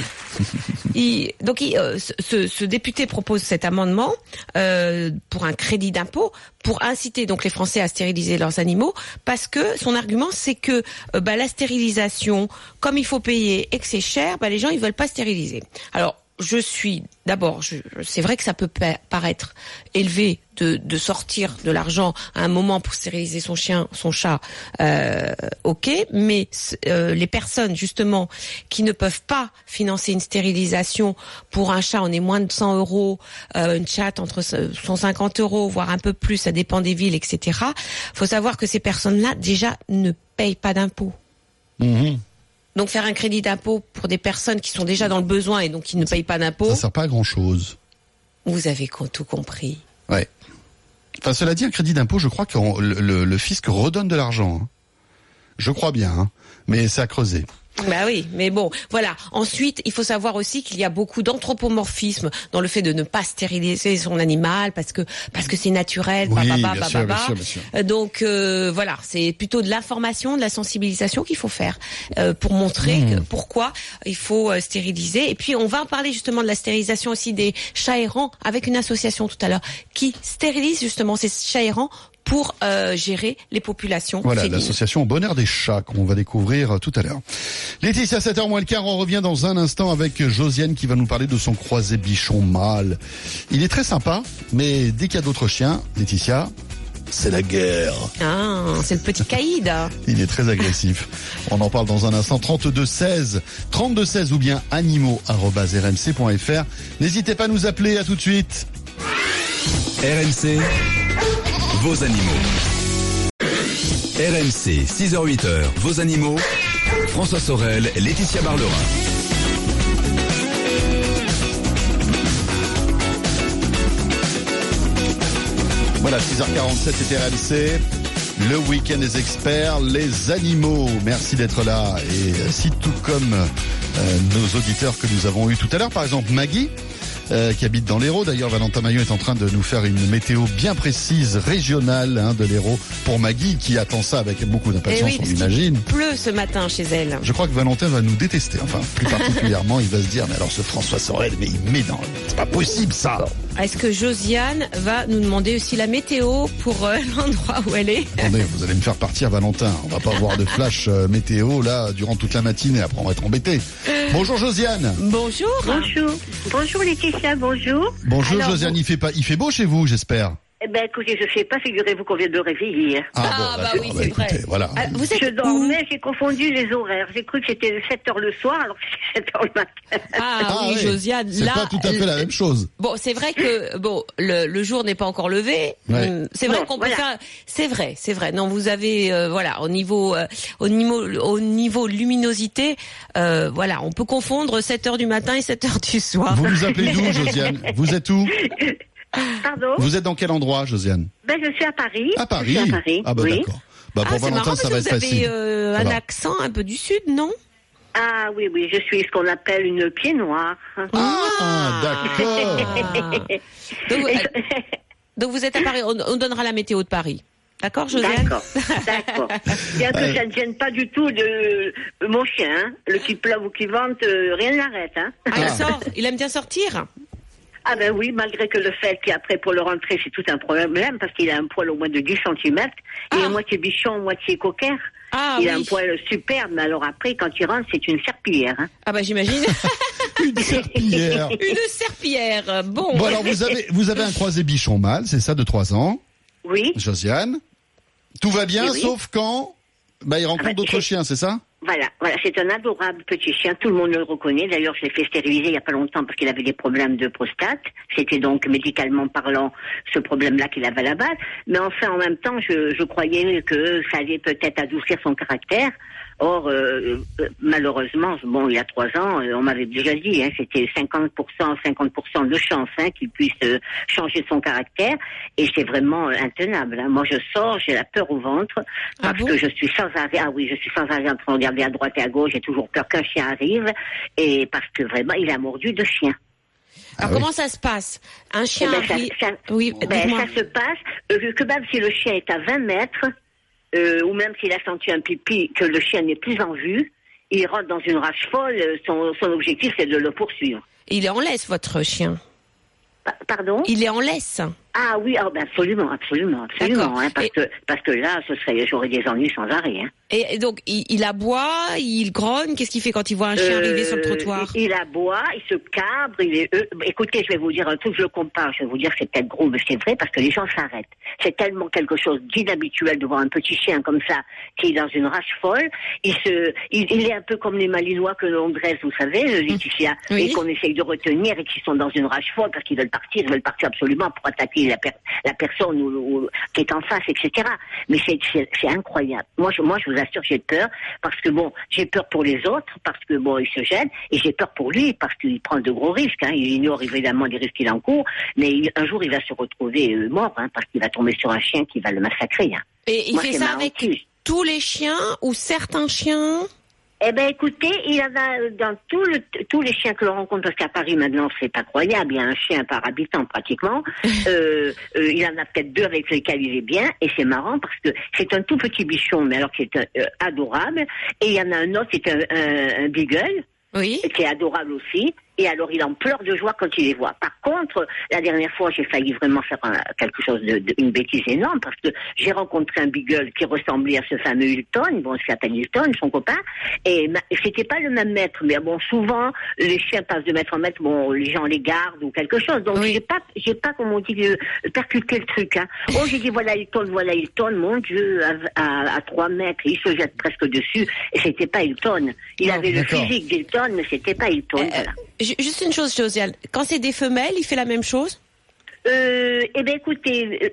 Il- donc il, euh, ce- député propose cet amendement euh, pour un crédit d'impôt pour inciter donc les Français à stériliser leurs animaux parce que son argument c'est que euh, bah, la stérilisation, comme il faut payer et que c'est cher, bah, les gens ils veulent pas stériliser. Alors je suis d'abord, c'est vrai que ça peut pa- paraître élevé de, de sortir de l'argent à un moment pour stériliser son chien, son chat, euh, ok, mais euh, les personnes justement qui ne peuvent pas financer une stérilisation pour un chat, on est moins de 100 euros, euh, une chatte entre 150 euros, voire un peu plus, ça dépend des villes, etc. Faut savoir que ces personnes-là déjà ne payent pas d'impôts. Mhm. Donc faire un crédit d'impôt pour des personnes qui sont déjà dans le besoin et donc qui ne payent pas d'impôts, Ça sert pas à grand chose. vous avez tout compris. Ouais. Enfin, cela dit, un crédit d'impôt, je crois que le, le- le fisc redonne de l'argent. hein. Je crois bien, hein. mais c'est à creuser. Bah oui, mais bon, voilà. Ensuite, il faut savoir aussi qu'il y a beaucoup d'anthropomorphisme dans le fait de ne pas stériliser son animal parce que parce que c'est naturel. Oui, bah, bah, bien bah, sûr, bien sûr, bien sûr. Donc euh, voilà, c'est plutôt de l'information, de la sensibilisation qu'il faut faire euh, pour montrer Hmm. que- pourquoi il faut euh, stériliser. Et puis on va parler justement de la stérilisation aussi des chats errants avec une association tout à l'heure qui stérilise justement ces chats errants pour euh, gérer les populations Voilà, l'association Bonheur des chats qu'on va découvrir euh, tout à l'heure. Laetitia, 7h moins le quart, on revient dans un instant avec Josiane qui va nous parler de son croisé bichon mâle. Il est très sympa, mais dès qu'il y a d'autres chiens, Laetitia, c'est la guerre. Ah, c'est le petit caïd. Il est très agressif. On en parle dans un instant. 32 16, 32 16 ou bien animaux@rmc.fr. N'hésitez pas à nous appeler. À tout de suite. RMC, vos animaux. RMC, 6h-8h, vos animaux. François Sorel, Laetitia Barlerin. Voilà, 6h47, c'était RMC. Le week-end des experts, les animaux. Merci d'être là. Et euh, si tout comme euh, nos auditeurs que nous avons eu tout à l'heure, par exemple Maggie, euh, qui habite dans l'Hérault. D'ailleurs, Valentin Maillot est en train de nous faire une météo bien précise, régionale hein, de l'Hérault pour Maggie, qui attend ça avec beaucoup Eh d'impatience, oui, on imagine. pleut ce matin chez elle. Je crois que Valentin va nous détester. Enfin, plus particulièrement, il va se dire, mais alors ce François Sorel, mais il met dans... C'est pas possible, ça Est-ce que Josiane va nous demander aussi la météo pour euh, l'endroit où elle est? Attendez, vous allez me faire partir, Valentin. On va pas avoir de flash euh, météo, là, durant toute la matinée. Après, on va être embêté. Bonjour, Josiane. Bonjour. Bonjour. Bonjour Laetitia, bonjour. Bonjour, Alors, Josiane. Il fait pas, il fait beau chez vous, j'espère. Eh ben écoutez, je sais pas, figurez-vous qu'on vient de réveiller. Ah, bah d'accord. oui, c'est vrai. écoutez, Voilà. Ah, vous êtes Je dormais, j'ai confondu les horaires. J'ai cru que c'était 7 heures le soir, alors que c'est 7 heures le matin. Ah, oui, Josiane. C'est Là, pas tout à fait la même chose. Bon, c'est vrai que bon, le, le jour n'est pas encore levé. Ouais. Hum, C'est vrai qu'on peut voilà. faire. C'est vrai, c'est vrai. Non, vous avez euh, voilà au niveau euh, au niveau au niveau luminosité, euh, voilà, on peut confondre 7 heures du matin et 7 heures du soir. Vous nous appelez d'où, Josiane? Vous êtes où? Pardon Vous êtes dans quel endroit, Josiane Ben je suis à Paris. À Paris. Je suis à Paris, Ah bah oui. d'accord. Bah Ah, pour c'est Valentin, marrant ça va être vous avez facile. euh, un accent un peu du sud, non? Ah oui, oui, je suis ce qu'on appelle une pied noire. Ah, d'accord. donc, euh, donc vous êtes à Paris. On, on donnera la météo de Paris. D'accord, Josiane? D'accord, d'accord. Bien que Ouais. ça ne gêne pas du tout de mon chien, hein. le qui pleuve ou qui vente, euh, rien ne l'arrête. Hein. Ah, il sort. Il aime bien sortir. Ah ben oui, malgré que le fait qu'après pour le rentrer c'est tout un problème parce qu'il a un poil au moins de 10 cm, il est Ah. moitié bichon, moitié coquin. Ah il a oui. un poil superbe, mais alors après quand il rentre c'est une serpillière. Hein. Ah bah j'imagine. Une serpillière. Une serpillière. Bon. Bon alors vous avez vous avez un croisé bichon mâle, c'est ça de 3 ans, Oui, Josiane? Tout va bien Oui, oui. sauf quand? Bah il rencontre bah, d'autres chiens, c'est ça? Voilà, voilà, c'est un adorable petit chien, tout le monde le reconnaît. D'ailleurs, je l'ai fait stériliser il n'y a pas longtemps parce qu'il avait des problèmes de prostate. C'était donc médicalement parlant ce problème-là qu'il avait à la base. Mais enfin, en même temps, je, je croyais que ça allait peut-être adoucir son caractère. Or, euh, euh, malheureusement, bon, il y a trois ans, euh, on m'avait déjà dit, hein, c'était 50%, 50% de chance hein, qu'il puisse euh, changer son caractère, et c'est vraiment euh, intenable. hein. Moi, je sors, j'ai la peur au ventre, Ah parce bon que je suis sans arrêt, ah oui, je suis sans arrêt en train de regarder à droite et à gauche, j'ai toujours peur qu'un chien arrive, et parce que vraiment, il a mordu de chien. Alors Ah oui. comment ça se passe? Un chien Eh ben, ça- arrive. ça- Oui, Ben, ça se passe euh, que même si le chien est à 20 mètres, euh, ou même s'il a senti un pipi, que le chien n'est plus en vue, il rentre dans une rage folle. euh, Son, son objectif, c'est de le poursuivre. Il est en laisse, votre chien. Pa- Pardon? Il est en laisse. Ah oui, ah, ben absolument, absolument, absolument. Hein, parce, Et- que, parce que là, ce serait, j'aurais des ennuis sans arrêt. Hein. Et, et donc, il, il aboie, il grogne. Qu'est-ce qu'il fait quand il voit un chien Euh, arriver sur le trottoir Il, il aboie, il se cabre, il est. euh, écoutez, je vais vous dire un truc, je le compare, je vais vous dire que c'est peut-être gros, mais c'est vrai parce que les gens s'arrêtent. C'est tellement quelque chose d'inhabituel de voir un petit chien comme ça qui est dans une rage folle. Il se, il, il est un peu comme les Malinois que l'on dresse, vous savez, le Laetitia, Mmh. Oui. et qu'on essaye de retenir et qui sont dans une rage folle parce qu'ils veulent partir, ils veulent partir absolument pour attaquer la, per- la personne ou, ou- qui est en face, etc. Mais c'est, incroyable. Moi, je, moi, je vous assure, j'ai peur parce que bon, j'ai peur pour les autres parce que bon, il se gêne et j'ai peur pour lui parce qu'il prend de gros risques. Hein. Il ignore évidemment les risques qu'il encourt, mais il- un jour, il va se retrouver euh, mort hein, parce qu'il va tomber sur un chien qui va le massacrer. Hein. Et il Moi, fait ça avec tous les chiens ou certains chiens? Eh ben écoutez, il y en a euh, dans tout le, tous les chiens que l'on rencontre, parce qu'à Paris maintenant c'est incroyable, il y a un chien par habitant pratiquement. euh, euh, il en a peut-être deux avec lesquels il est bien, et c'est marrant parce que c'est un tout petit bichon, mais alors qui est euh, adorable. Et il y en a un autre, c'est un, un, un beagle, Oui. qui est adorable aussi. Et alors, il en pleure de joie quand il les voit. Par contre, la dernière fois, j'ai failli vraiment faire un- quelque chose de, de- une bêtise énorme parce que j'ai rencontré un beagle qui ressemblait à ce fameux Hilton. Bon, il s'appelle Hilton, son copain. Et c'était pas le même maître. Mais bon, souvent, les chiens passent de maître en maître. Bon, les gens les gardent ou quelque chose. Donc, Oui. j'ai pas, j'ai pas, comme on dit, euh, percuté le truc, hein. Oh, j'ai dit, voilà Hilton, voilà Hilton. Mon Dieu, à, 3 mètres, il se jette presque dessus. Et c'était pas Hilton. Il Non, avait le physique d'Hilton, mais c'était pas Hilton. Euh, voilà. Ju- juste une chose, Josiane. Quand c'est des femelles, il fait la même chose? Euh, eh bien, écoutez, euh,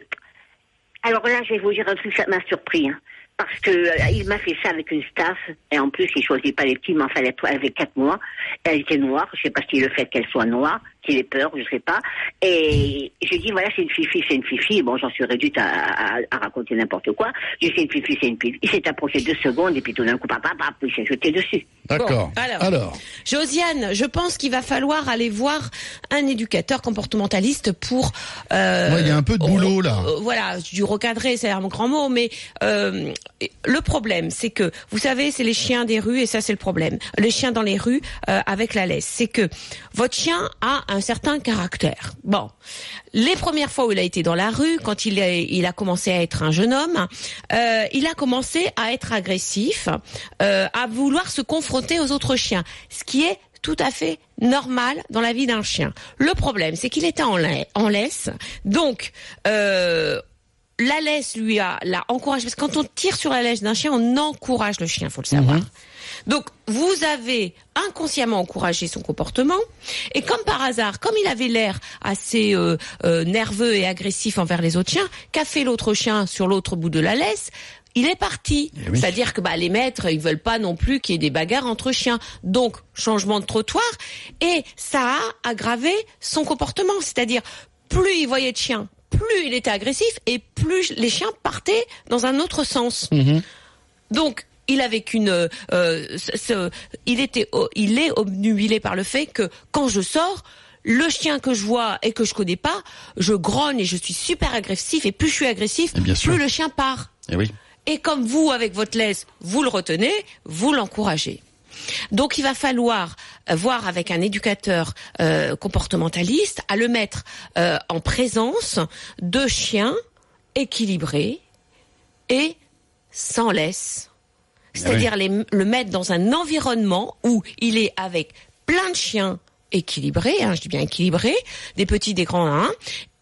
alors là, je vais vous dire un truc, ça m'a surpris. hein, parce que euh, il m'a fait ça avec une staff, et en plus, il choisit pas les petits, mais enfin, elle avait quatre mois. Elle était noire, je sais pas si le fait qu'elle soit noire, qu'il ait peur, je sais pas. Et j'ai dit, voilà, c'est une fifi, c'est une fifi. Bon, j'en suis réduite à, à- à raconter n'importe quoi. J'ai dit, c'est une fifi, c'est une fifi. Il s'est approché deux secondes, et puis tout d'un coup, papa, papa, il s'est jeté dessus. D'accord. Bon, alors. alors. Josiane, je pense qu'il va falloir aller voir un éducateur comportementaliste pour. Euh, Ouais, il y a un peu de boulot, là. euh, voilà, du recadrer, c'est un grand mot, mais euh, le problème, c'est que vous savez, c'est les chiens des rues et ça, c'est le problème. Les chiens dans les rues euh, avec la laisse, c'est que votre chien a un certain caractère. Bon, les premières fois où il a été dans la rue, quand il a, commencé à être un jeune homme, euh, il a commencé à être agressif, euh, à vouloir se confronter aux autres chiens, ce qui est tout à fait normal dans la vie d'un chien. Le problème, c'est qu'il était en laisse, donc euh, la laisse lui a l'a encouragé parce que quand on tire sur la laisse d'un chien, on encourage le chien, faut le savoir. Donc vous avez inconsciemment encouragé son comportement et comme par hasard, comme il avait l'air assez euh, euh, nerveux et agressif envers les autres chiens, qu'a fait l'autre chien sur l'autre bout de la laisse? Il est parti. Eh oui. C'est-à-dire que bah, les maîtres, ils veulent pas non plus qu'il y ait des bagarres entre chiens. Donc, changement de trottoir. Et ça a aggravé son comportement. C'est-à-dire, plus il voyait de chiens, plus il était agressif et plus les chiens partaient dans un autre sens. Donc, il avait qu'une, euh, ce- ce- il était, oh, il est obnubilé par le fait que quand je sors, le chien que je vois et que je connais pas, je grogne et je suis super agressif et plus je suis agressif, Et bien plus le chien part. Eh oui. Et comme vous, avec votre laisse, vous le retenez, vous l'encouragez. Donc il va falloir euh, voir avec un éducateur euh, comportementaliste à le mettre euh, en présence de chiens équilibrés et sans laisse. C'est-à-dire les- le mettre dans un environnement où il est avec plein de chiens équilibrés, hein, je dis bien équilibrés, des petits, des grands, hein,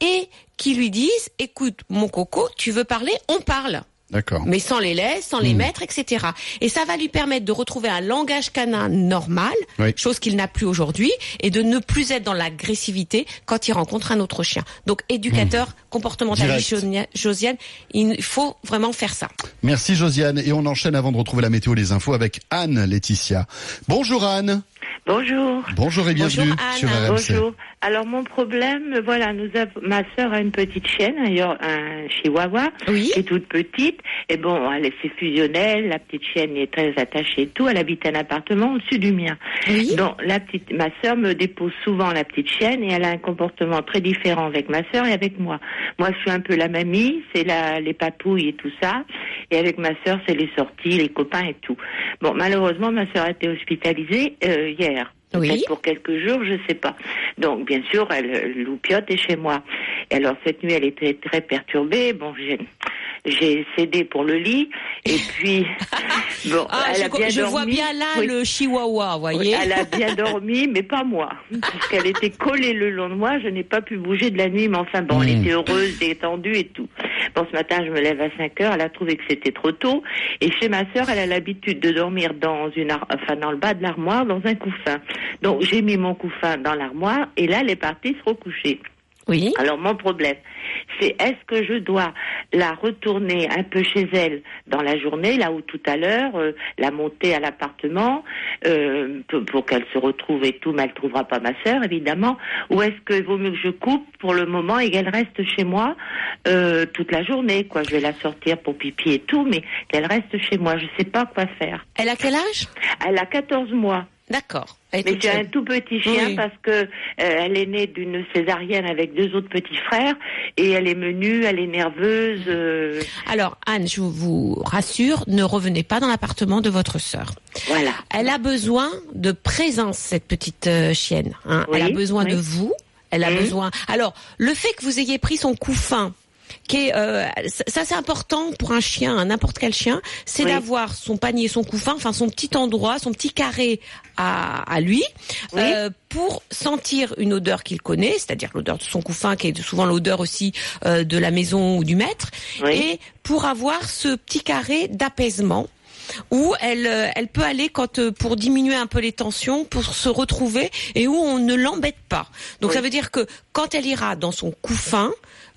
et qui lui disent, écoute, mon coco, tu veux parler, on parle D'accord. mais sans les laisses, sans Hmm. les mettre, etc. Et ça va lui permettre de retrouver un langage canin normal, Oui. chose qu'il n'a plus aujourd'hui, et de ne plus être dans l'agressivité quand il rencontre un autre chien. Donc, éducateur comportementaliste Hmm. Josia- Josiane, il faut vraiment faire ça. Merci Josiane. Et on enchaîne avant de retrouver la météo les infos avec Anne Laetitia. Bonjour Anne. Bonjour. Bonjour et Bonjour, bienvenue Anne. sur RMC. Bonjour. Alors mon problème, voilà, nous avons, ma sœur a une petite chienne, d'ailleurs un chihuahua, Oui. qui est toute petite. Et bon, elle est c'est fusionnel, la petite chienne est très attachée et tout. Elle habite un appartement au-dessus du mien. Oui. Donc la petite, ma sœur me dépose souvent la petite chienne et elle a un comportement très différent avec ma sœur et avec moi. Moi, je suis un peu la mamie, c'est la les papouilles et tout ça, et avec ma sœur, c'est les sorties, les copains et tout. Bon, malheureusement, ma sœur a été hospitalisée euh, hier. Oui. Peut-être pour quelques jours, je sais pas. Donc, bien sûr, elle loupiote est chez moi. Et alors, cette nuit, elle était très perturbée. Bon, j'ai, j'ai cédé pour le lit. Et puis, bon, Ah, elle a bien je vois bien là Oui. le chihuahua, voyez. Elle a bien dormi, mais pas moi. Parce qu'elle était collée le long de moi, je n'ai pas pu bouger de la nuit, mais enfin bon, elle Mm. était heureuse, détendue et tout. Bon, ce matin, je me lève à 5 heures, elle a trouvé que c'était trop tôt. Et chez ma sœur, elle a l'habitude de dormir dans une, ar- enfin, dans le bas de l'armoire, dans un couffin. Donc, j'ai mis mon couffin dans l'armoire, et là, elle est partie se recoucher. Oui. Alors mon problème, c'est est-ce que je dois la retourner un peu chez elle dans la journée, là où tout à l'heure, euh, la monter à l'appartement euh, pour, pour qu'elle se retrouve et tout, mais elle trouvera pas ma sœur évidemment, ou est-ce qu'il vaut mieux que je coupe pour le moment et qu'elle reste chez moi euh, toute la journée, quoi. Je vais la sortir pour pipi et tout, mais qu'elle reste chez moi. Je sais pas quoi faire. Elle a quel âge? Elle a 14 mois. D'accord. Mais j'ai un tout petit chien Oui. parce que euh, elle est née d'une césarienne avec deux autres petits frères et elle est menue, elle est nerveuse. euh, Alors, Anne, je vous rassure, ne revenez pas dans l'appartement de votre sœur. voilà. Elle a besoin de présence, cette petite euh, chienne. hein. Oui, Elle a besoin oui. de vous. Elle a besoin. Alors, le fait que vous ayez pris son couffin, qui est, euh, ça c'est important pour un chien, hein, n'importe quel chien, c'est Oui. d'avoir son panier, son couffin, enfin son petit endroit, son petit carré à, à lui, Oui. euh, pour sentir une odeur qu'il connaît, c'est-à-dire l'odeur de son couffin, qui est souvent l'odeur aussi euh, de la maison ou du maître, Oui. et pour avoir ce petit carré d'apaisement où elle, euh, elle peut aller quand euh, pour diminuer un peu les tensions, pour se retrouver et où on ne l'embête pas. Donc Oui. ça veut dire que quand elle ira dans son couffin,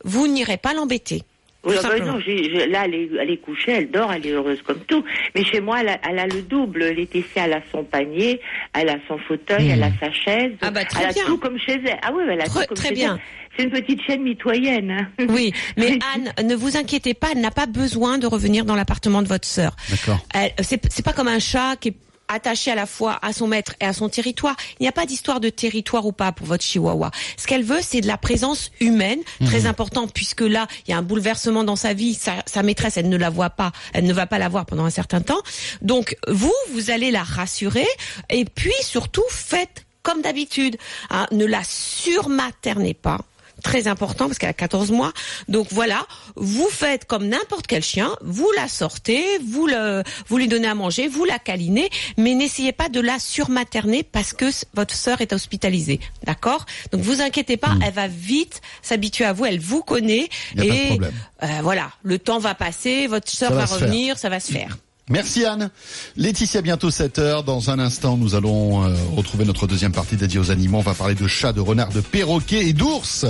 vous n'irez pas l'embêter. Oui, ah ben simplement. non, là, elle est, elle est couchée, elle dort, elle est heureuse comme tout. Mais chez moi, elle a, elle a le double. Laetitia, elle a son panier, elle a son fauteuil, elle a sa chaise. Ah bah, très elle bien. a tout comme chez elle. Ah oui, elle a tout comme très chez bien. elle. C'est une petite chaîne mitoyenne. hein. Oui, mais Anne, ne vous inquiétez pas, elle n'a pas besoin de revenir dans l'appartement de votre sœur. D'accord. C'est pas comme un chat qui est attaché à la fois à son maître et à son territoire. Il n'y a pas d'histoire de territoire ou pas pour votre chihuahua. Ce qu'elle veut, c'est de la présence humaine, très important, puisque là, il y a un bouleversement dans sa vie. Sa, sa maîtresse, elle ne la voit pas, elle ne va pas la voir pendant un certain temps. Donc, vous, vous allez la rassurer, et puis surtout, faites comme d'habitude. hein, ne la surmaternez pas très important parce qu'elle a 14 mois. Donc voilà, vous faites comme n'importe quel chien, vous la sortez, vous le, vous lui donnez à manger, vous la câlinez, mais n'essayez pas de la surmaterner parce que votre sœur est hospitalisée. D'accord? Donc vous inquiétez pas, elle va vite s'habituer à vous, elle vous connaît Y a pas de et problème. euh, voilà, le temps va passer, votre sœur va va, se faire. revenir, ça va se faire. Merci Anne. Laetitia, bientôt 7 heures. Dans un instant, nous allons euh, retrouver notre deuxième partie dédiée aux animaux. On va parler de chats, de renards, de perroquets et d'ours.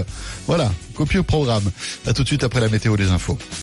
Voilà, copieux programme. À tout de suite après la météo des infos.